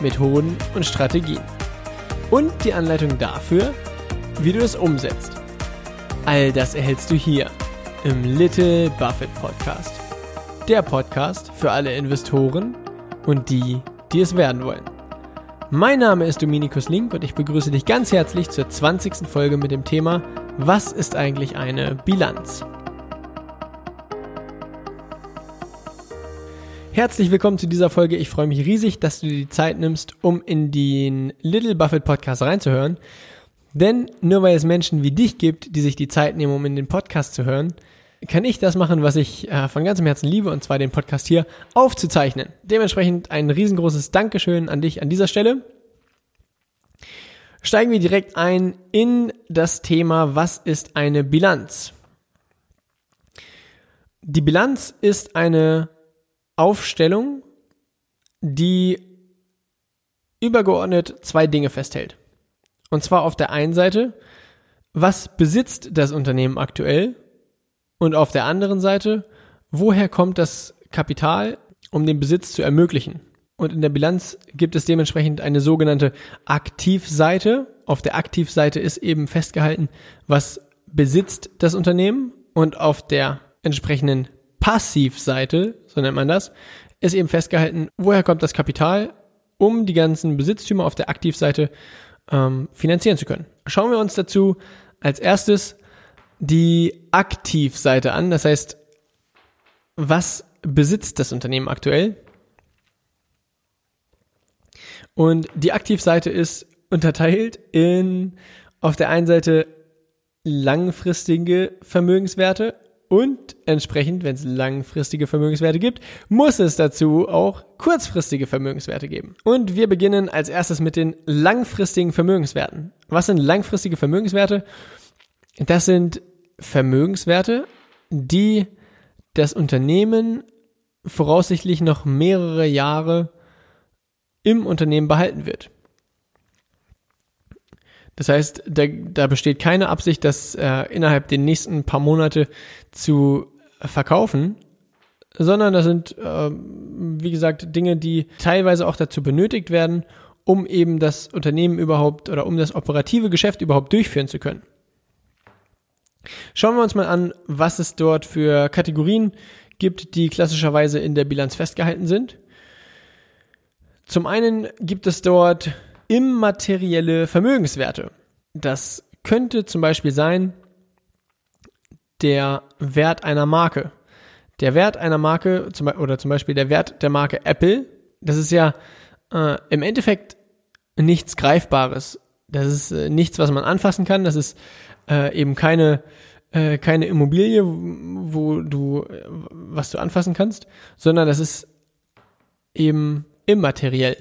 Methoden und Strategien. Und die Anleitung dafür, wie du es umsetzt. All das erhältst du hier im Little Buffett Podcast. Der Podcast für alle Investoren und die, die es werden wollen. Mein Name ist Dominikus Link und ich begrüße dich ganz herzlich zur 20. Folge mit dem Thema Was ist eigentlich eine Bilanz? Herzlich willkommen zu dieser Folge. Ich freue mich riesig, dass du dir die Zeit nimmst, um in den Little Buffett Podcast reinzuhören. Denn nur weil es Menschen wie dich gibt, die sich die Zeit nehmen, um in den Podcast zu hören, kann ich das machen, was ich äh, von ganzem Herzen liebe, und zwar den Podcast hier aufzuzeichnen. Dementsprechend ein riesengroßes Dankeschön an dich an dieser Stelle. Steigen wir direkt ein in das Thema, was ist eine Bilanz? Die Bilanz ist eine Aufstellung, die übergeordnet zwei Dinge festhält. Und zwar auf der einen Seite, was besitzt das Unternehmen aktuell? Und auf der anderen Seite, woher kommt das Kapital, um den Besitz zu ermöglichen? Und in der Bilanz gibt es dementsprechend eine sogenannte Aktivseite. Auf der Aktivseite ist eben festgehalten, was besitzt das Unternehmen. Und auf der entsprechenden Passivseite, so nennt man das, ist eben festgehalten, woher kommt das Kapital, um die ganzen Besitztümer auf der Aktivseite ähm, finanzieren zu können. Schauen wir uns dazu als erstes die Aktivseite an. Das heißt, was besitzt das Unternehmen aktuell? Und die Aktivseite ist unterteilt in auf der einen Seite langfristige Vermögenswerte und entsprechend, wenn es langfristige Vermögenswerte gibt, muss es dazu auch kurzfristige Vermögenswerte geben. Und wir beginnen als erstes mit den langfristigen Vermögenswerten. Was sind langfristige Vermögenswerte? Das sind Vermögenswerte, die das Unternehmen voraussichtlich noch mehrere Jahre im Unternehmen behalten wird. Das heißt, da, da besteht keine Absicht, das äh, innerhalb der nächsten paar Monate zu verkaufen, sondern das sind, äh, wie gesagt, Dinge, die teilweise auch dazu benötigt werden, um eben das Unternehmen überhaupt oder um das operative Geschäft überhaupt durchführen zu können. Schauen wir uns mal an, was es dort für Kategorien gibt, die klassischerweise in der Bilanz festgehalten sind. Zum einen gibt es dort immaterielle Vermögenswerte. Das könnte zum Beispiel sein der Wert einer Marke. Der Wert einer Marke oder zum Beispiel der Wert der Marke Apple, das ist ja äh, im Endeffekt nichts Greifbares. Das ist äh, nichts, was man anfassen kann. Das ist äh, eben keine äh, keine Immobilie, wo du äh, was du anfassen kannst, sondern das ist eben immateriell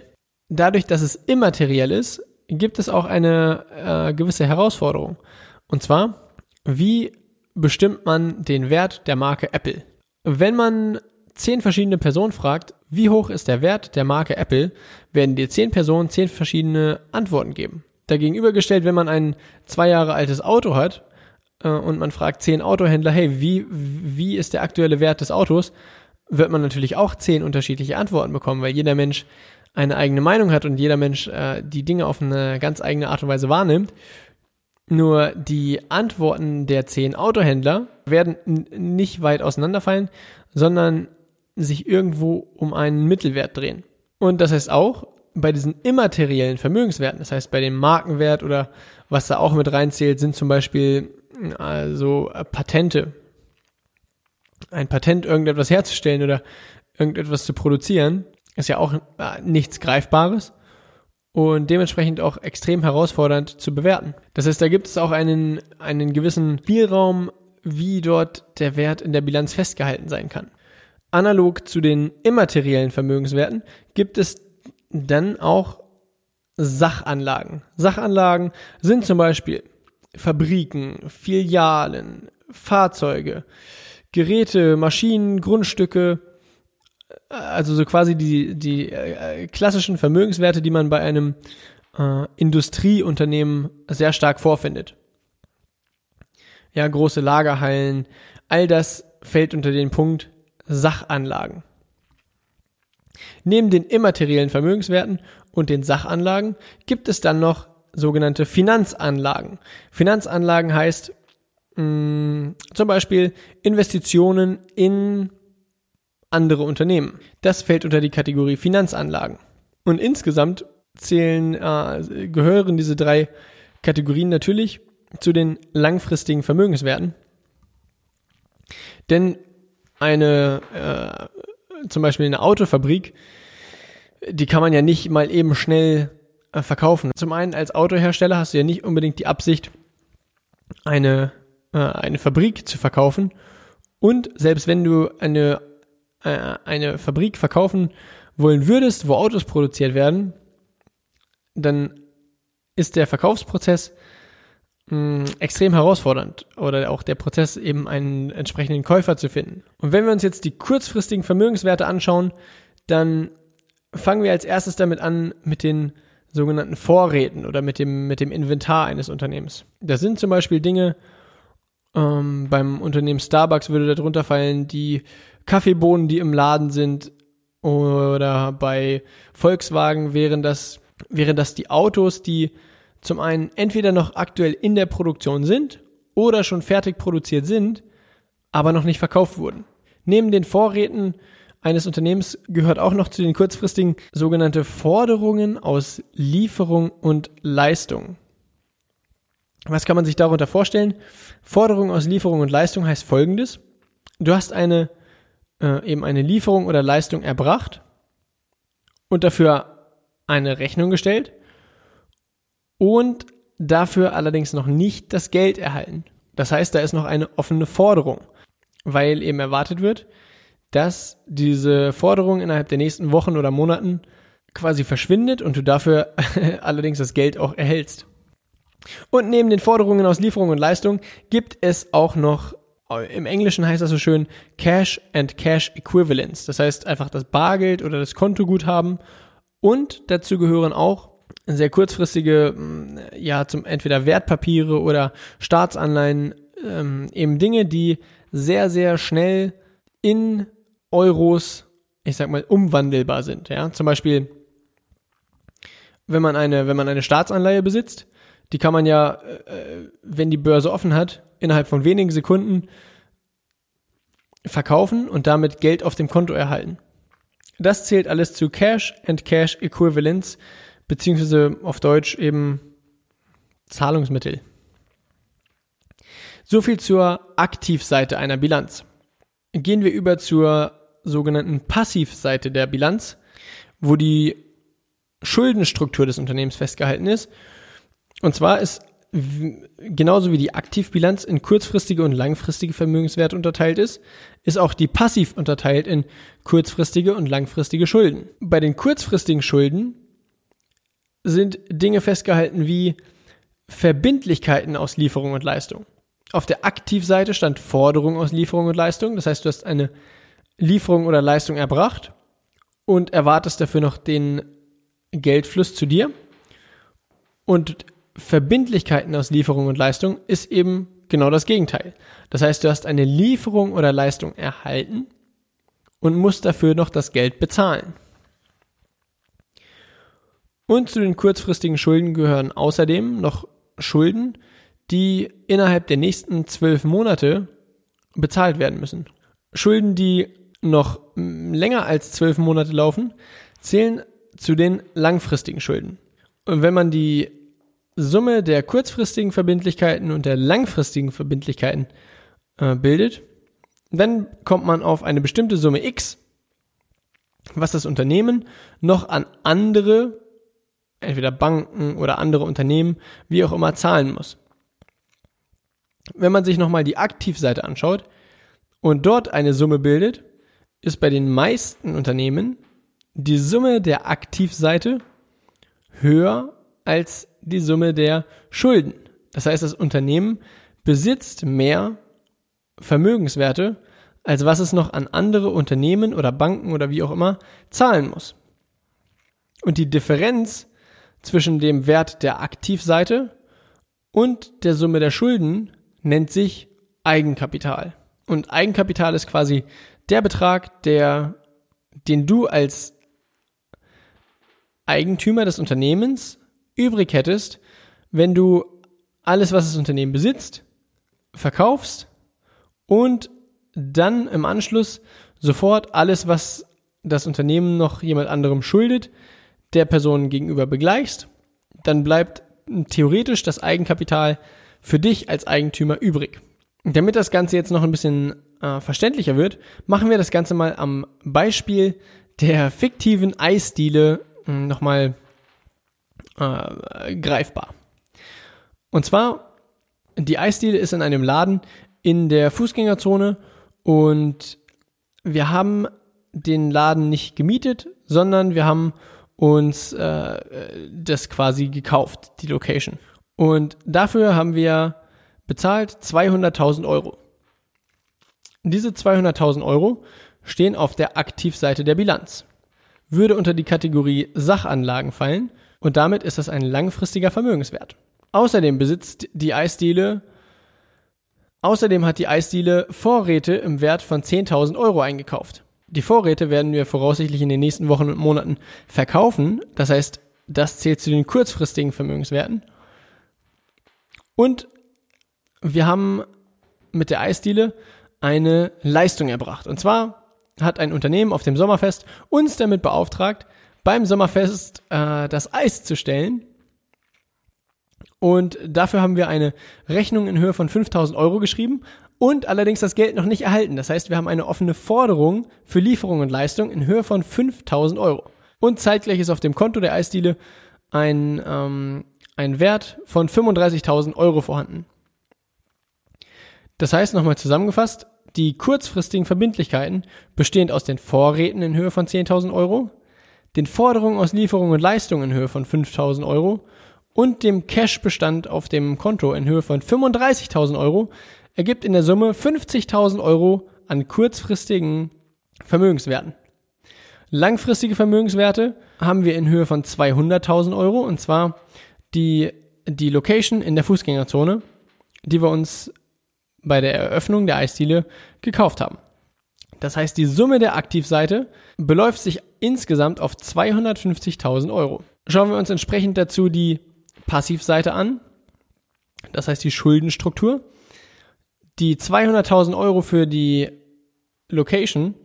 dadurch, dass es immateriell ist, gibt es auch eine äh, gewisse Herausforderung. Und zwar, wie bestimmt man den Wert der Marke Apple? Wenn man zehn verschiedene Personen fragt, wie hoch ist der Wert der Marke Apple, werden dir zehn Personen zehn verschiedene Antworten geben. Dagegenübergestellt, wenn man ein zwei Jahre altes Auto hat äh, und man fragt zehn Autohändler, hey, wie, wie ist der aktuelle Wert des Autos, wird man natürlich auch zehn unterschiedliche Antworten bekommen, weil jeder Mensch eine eigene Meinung hat und jeder Mensch äh, die Dinge auf eine ganz eigene Art und Weise wahrnimmt. Nur die Antworten der zehn Autohändler werden nicht weit auseinanderfallen, sondern sich irgendwo um einen Mittelwert drehen. Und das heißt auch, bei diesen immateriellen Vermögenswerten, das heißt bei dem Markenwert oder was da auch mit reinzählt, sind zum Beispiel also Patente. Ein Patent, irgendetwas herzustellen oder irgendetwas zu produzieren, ist ja auch äh, nichts Greifbares und dementsprechend auch extrem herausfordernd zu bewerten. Das heißt, da gibt es auch einen, einen gewissen Spielraum, wie dort der Wert in der Bilanz festgehalten sein kann. Analog zu den immateriellen Vermögenswerten gibt es dann auch Sachanlagen. Sachanlagen sind zum Beispiel Fabriken, Filialen, Fahrzeuge, Geräte, Maschinen, Grundstücke, also so quasi die, die äh, klassischen Vermögenswerte, die man bei einem äh, Industrieunternehmen sehr stark vorfindet. Ja, große Lagerhallen, all das fällt unter den Punkt Sachanlagen. Neben den immateriellen Vermögenswerten und den Sachanlagen gibt es dann noch sogenannte Finanzanlagen. Finanzanlagen heißt mh, mm, zum Beispiel Investitionen in andere Unternehmen. Das fällt unter die Kategorie Finanzanlagen. Und insgesamt zählen, äh, gehören diese drei Kategorien natürlich zu den langfristigen Vermögenswerten. Denn eine, äh, zum Beispiel eine Autofabrik, die kann man ja nicht mal eben schnell äh, verkaufen. Zum einen als Autohersteller hast du ja nicht unbedingt die Absicht, eine, äh, eine Fabrik zu verkaufen. Und selbst wenn du eine, äh, eine Fabrik verkaufen wollen würdest, wo Autos produziert werden, dann ist der Verkaufsprozess mh, extrem herausfordernd oder auch der Prozess eben einen entsprechenden Käufer zu finden. Und wenn wir uns jetzt die kurzfristigen Vermögenswerte anschauen, dann fangen wir als erstes damit an mit den sogenannten Vorräten oder mit dem, mit dem Inventar eines Unternehmens. Das sind zum Beispiel Dinge, ähm, beim Unternehmen Starbucks würde darunter fallen die Kaffeebohnen, die im Laden sind, oder bei Volkswagen wären das, wären das die Autos, die zum einen entweder noch aktuell in der Produktion sind oder schon fertig produziert sind, aber noch nicht verkauft wurden. Neben den Vorräten eines Unternehmens gehört auch noch zu den kurzfristigen sogenannte Forderungen aus Lieferung und Leistung. Was kann man sich darunter vorstellen? Forderung aus Lieferung und Leistung heißt folgendes. Du hast eine, äh, eben eine Lieferung oder Leistung erbracht und dafür eine Rechnung gestellt und dafür allerdings noch nicht das Geld erhalten. Das heißt, da ist noch eine offene Forderung, weil eben erwartet wird, dass diese Forderung innerhalb der nächsten Wochen oder Monaten quasi verschwindet und du dafür allerdings das Geld auch erhältst. Und neben den Forderungen aus Lieferung und Leistung gibt es auch noch, im Englischen heißt das so schön, Cash and Cash Equivalents. Das heißt einfach das Bargeld oder das Kontoguthaben. Und dazu gehören auch sehr kurzfristige, mm, ja, zum entweder Wertpapiere oder Staatsanleihen, ähm, eben Dinge, die sehr, sehr schnell in Euros, ich sag mal, umwandelbar sind. Ja, zum Beispiel, wenn man eine, wenn man eine Staatsanleihe besitzt, die kann man ja, äh, wenn die Börse offen hat, innerhalb von wenigen Sekunden verkaufen und damit Geld auf dem Konto erhalten. Das zählt alles zu Cash and Cash Equivalents, beziehungsweise auf Deutsch eben Zahlungsmittel. So viel zur Aktivseite einer Bilanz. Gehen wir über zur sogenannten Passivseite der Bilanz, wo die Schuldenstruktur des Unternehmens festgehalten ist. Und zwar ist genauso wie die Aktivbilanz in kurzfristige und langfristige Vermögenswerte unterteilt ist, ist auch die passiv unterteilt in kurzfristige und langfristige Schulden. Bei den kurzfristigen Schulden sind Dinge festgehalten wie Verbindlichkeiten aus Lieferung und Leistung. Auf der Aktivseite stand Forderung aus Lieferung und Leistung. Das heißt, du hast eine Lieferung oder Leistung erbracht und erwartest dafür noch den Geldfluss zu dir. Und Verbindlichkeiten aus Lieferung und Leistung ist eben genau das Gegenteil. Das heißt, du hast eine Lieferung oder Leistung erhalten und musst dafür noch das Geld bezahlen. Und zu den kurzfristigen Schulden gehören außerdem noch Schulden, die innerhalb der nächsten zwölf Monate bezahlt werden müssen. Schulden, die noch länger als zwölf Monate laufen, zählen zu den langfristigen Schulden. Und wenn man die Summe der kurzfristigen Verbindlichkeiten und der langfristigen Verbindlichkeiten äh, bildet, dann kommt man auf eine bestimmte Summe X, was das Unternehmen noch an andere, entweder Banken oder andere Unternehmen, wie auch immer, zahlen muss. Wenn man sich nochmal die Aktivseite anschaut und dort eine Summe bildet, ist bei den meisten Unternehmen die Summe der Aktivseite höher als die Summe der Schulden. Das heißt, das Unternehmen besitzt mehr Vermögenswerte, als was es noch an andere Unternehmen oder Banken oder wie auch immer zahlen muss. Und die Differenz zwischen dem Wert der Aktivseite und der Summe der Schulden nennt sich Eigenkapital. Und Eigenkapital ist quasi der Betrag, der, den du als Eigentümer des Unternehmens übrig hättest, wenn du alles, was das Unternehmen besitzt, verkaufst und dann im Anschluss sofort alles, was das Unternehmen noch jemand anderem schuldet, der Person gegenüber begleichst, dann bleibt theoretisch das Eigenkapital für dich als Eigentümer übrig. Damit das Ganze jetzt noch ein bisschen äh, verständlicher wird, machen wir das Ganze mal am Beispiel der fiktiven Eisdiele äh, nochmal äh, greifbar. Und zwar, die Eisdiele ist in einem Laden in der Fußgängerzone und wir haben den Laden nicht gemietet, sondern wir haben uns äh, das quasi gekauft, die Location. Und dafür haben wir bezahlt 200.000 Euro. Diese 200.000 Euro stehen auf der Aktivseite der Bilanz. Würde unter die Kategorie Sachanlagen fallen und damit ist das ein langfristiger Vermögenswert. Außerdem besitzt die Eisdiele Außerdem hat die Eisdiele Vorräte im Wert von 10.000 Euro eingekauft. Die Vorräte werden wir voraussichtlich in den nächsten Wochen und Monaten verkaufen. Das heißt, das zählt zu den kurzfristigen Vermögenswerten. Und wir haben mit der Eisdiele eine Leistung erbracht. Und zwar hat ein Unternehmen auf dem Sommerfest uns damit beauftragt, beim Sommerfest äh, das Eis zu stellen und dafür haben wir eine Rechnung in Höhe von 5000 Euro geschrieben und allerdings das Geld noch nicht erhalten. Das heißt, wir haben eine offene Forderung für Lieferung und Leistung in Höhe von 5000 Euro. Und zeitgleich ist auf dem Konto der Eisdiele ein, ähm, ein Wert von 35.000 Euro vorhanden. Das heißt, nochmal zusammengefasst, die kurzfristigen Verbindlichkeiten bestehend aus den Vorräten in Höhe von 10.000 Euro, den Forderungen aus Lieferung und Leistung in Höhe von 5.000 Euro und dem Cash-Bestand auf dem Konto in Höhe von 35.000 Euro ergibt in der Summe 50.000 Euro an kurzfristigen Vermögenswerten. Langfristige Vermögenswerte haben wir in Höhe von 200.000 Euro und zwar die, die Location in der Fußgängerzone, die wir uns bei der Eröffnung der Eisdiele gekauft haben. Das heißt, die Summe der Aktivseite beläuft sich insgesamt auf 250.000 Euro. Schauen wir uns entsprechend dazu die Passivseite an. Das heißt die Schuldenstruktur. Die 200.000 Euro für die Location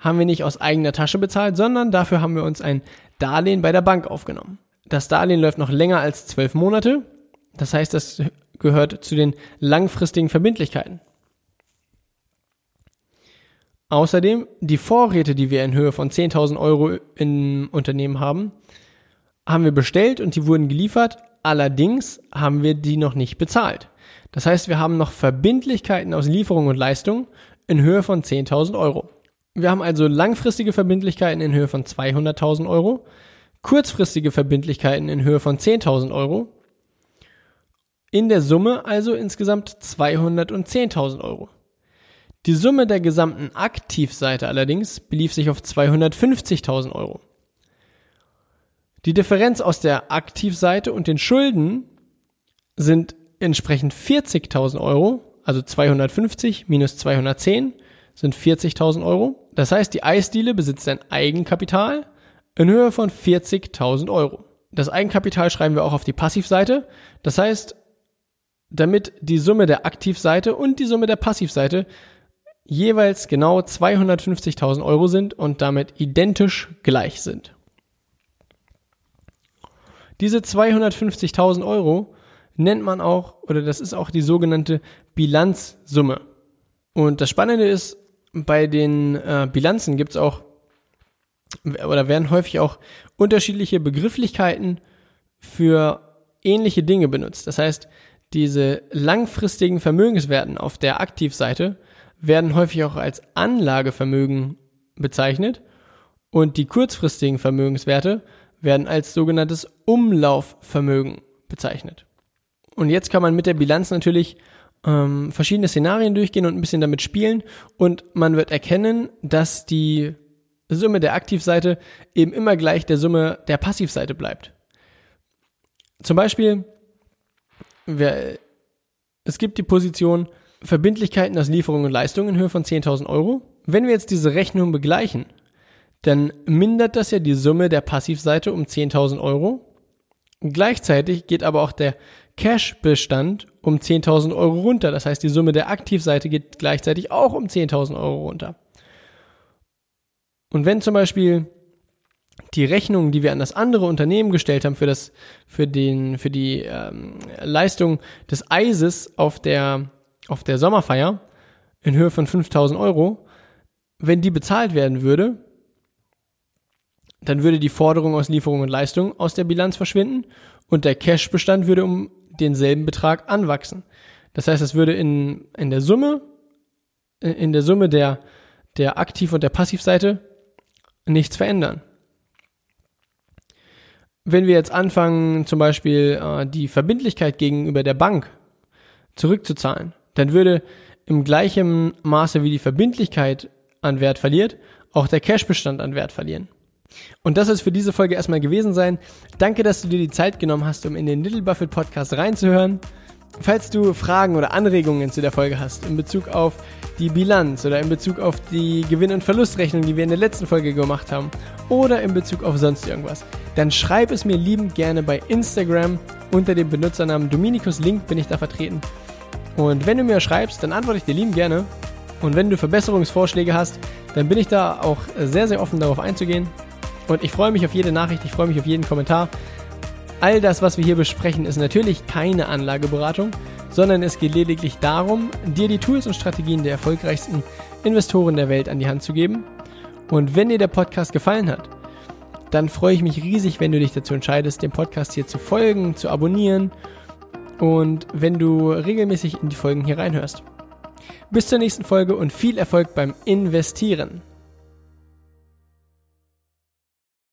haben wir nicht aus eigener Tasche bezahlt, sondern dafür haben wir uns ein Darlehen bei der Bank aufgenommen. Das Darlehen läuft noch länger als zwölf Monate. Das heißt, das gehört zu den langfristigen Verbindlichkeiten. Außerdem die Vorräte, die wir in Höhe von 10.000 Euro im Unternehmen haben, haben wir bestellt und die wurden geliefert. Allerdings haben wir die noch nicht bezahlt. Das heißt, wir haben noch Verbindlichkeiten aus Lieferung und Leistung in Höhe von 10.000 Euro. Wir haben also langfristige Verbindlichkeiten in Höhe von 200.000 Euro, kurzfristige Verbindlichkeiten in Höhe von 10.000 Euro. In der Summe also insgesamt 210.000 Euro. Die Summe der gesamten Aktivseite allerdings belief sich auf 250.000 Euro. Die Differenz aus der Aktivseite und den Schulden sind entsprechend 40.000 Euro, also 250 minus 210 sind 40.000 Euro. Das heißt, die Eisdiele besitzt ein Eigenkapital in Höhe von 40.000 Euro. Das Eigenkapital schreiben wir auch auf die Passivseite. Das heißt, damit die Summe der Aktivseite und die Summe der Passivseite jeweils genau 250.000 Euro sind und damit identisch gleich sind. Diese 250.000 Euro nennt man auch, oder das ist auch die sogenannte Bilanzsumme. Und das Spannende ist, bei den äh, Bilanzen gibt es auch, oder werden häufig auch unterschiedliche Begrifflichkeiten für ähnliche Dinge benutzt. Das heißt, diese langfristigen Vermögenswerten auf der Aktivseite werden häufig auch als Anlagevermögen bezeichnet und die kurzfristigen Vermögenswerte werden als sogenanntes Umlaufvermögen bezeichnet. Und jetzt kann man mit der Bilanz natürlich ähm, verschiedene Szenarien durchgehen und ein bisschen damit spielen und man wird erkennen, dass die Summe der Aktivseite eben immer gleich der Summe der Passivseite bleibt. Zum Beispiel, es gibt die Position Verbindlichkeiten aus Lieferungen und Leistungen in Höhe von 10.000 Euro. Wenn wir jetzt diese Rechnung begleichen, dann mindert das ja die Summe der Passivseite um 10.000 Euro. Gleichzeitig geht aber auch der Cash-Bestand um 10.000 Euro runter. Das heißt, die Summe der Aktivseite geht gleichzeitig auch um 10.000 Euro runter. Und wenn zum Beispiel die Rechnungen, die wir an das andere Unternehmen gestellt haben für das, für den, für die ähm, Leistung des Eises auf der, auf der Sommerfeier in Höhe von 5000 Euro, wenn die bezahlt werden würde, dann würde die Forderung aus Lieferung und Leistung aus der Bilanz verschwinden und der Cashbestand würde um denselben Betrag anwachsen. Das heißt, es würde in, in der Summe, in der Summe der, der Aktiv- und der Passivseite nichts verändern. Wenn wir jetzt anfangen, zum Beispiel äh, die Verbindlichkeit gegenüber der Bank zurückzuzahlen, dann würde im gleichen Maße wie die Verbindlichkeit an Wert verliert, auch der Cashbestand an Wert verlieren. Und das soll es für diese Folge erstmal gewesen sein. Danke, dass du dir die Zeit genommen hast, um in den Little Buffett Podcast reinzuhören. Falls du Fragen oder Anregungen zu der Folge hast in Bezug auf die Bilanz oder in Bezug auf die Gewinn- und Verlustrechnung, die wir in der letzten Folge gemacht haben, oder in Bezug auf sonst irgendwas, dann schreib es mir liebend gerne bei Instagram unter dem Benutzernamen Dominikus Link bin ich da vertreten. Und wenn du mir schreibst, dann antworte ich dir liebend gerne. Und wenn du Verbesserungsvorschläge hast, dann bin ich da auch sehr, sehr offen darauf einzugehen. Und ich freue mich auf jede Nachricht, ich freue mich auf jeden Kommentar. All das, was wir hier besprechen, ist natürlich keine Anlageberatung, sondern es geht lediglich darum, dir die Tools und Strategien der erfolgreichsten Investoren der Welt an die Hand zu geben. Und wenn dir der Podcast gefallen hat, dann freue ich mich riesig, wenn du dich dazu entscheidest, dem Podcast hier zu folgen, zu abonnieren und wenn du regelmäßig in die Folgen hier reinhörst. Bis zur nächsten Folge und viel Erfolg beim Investieren.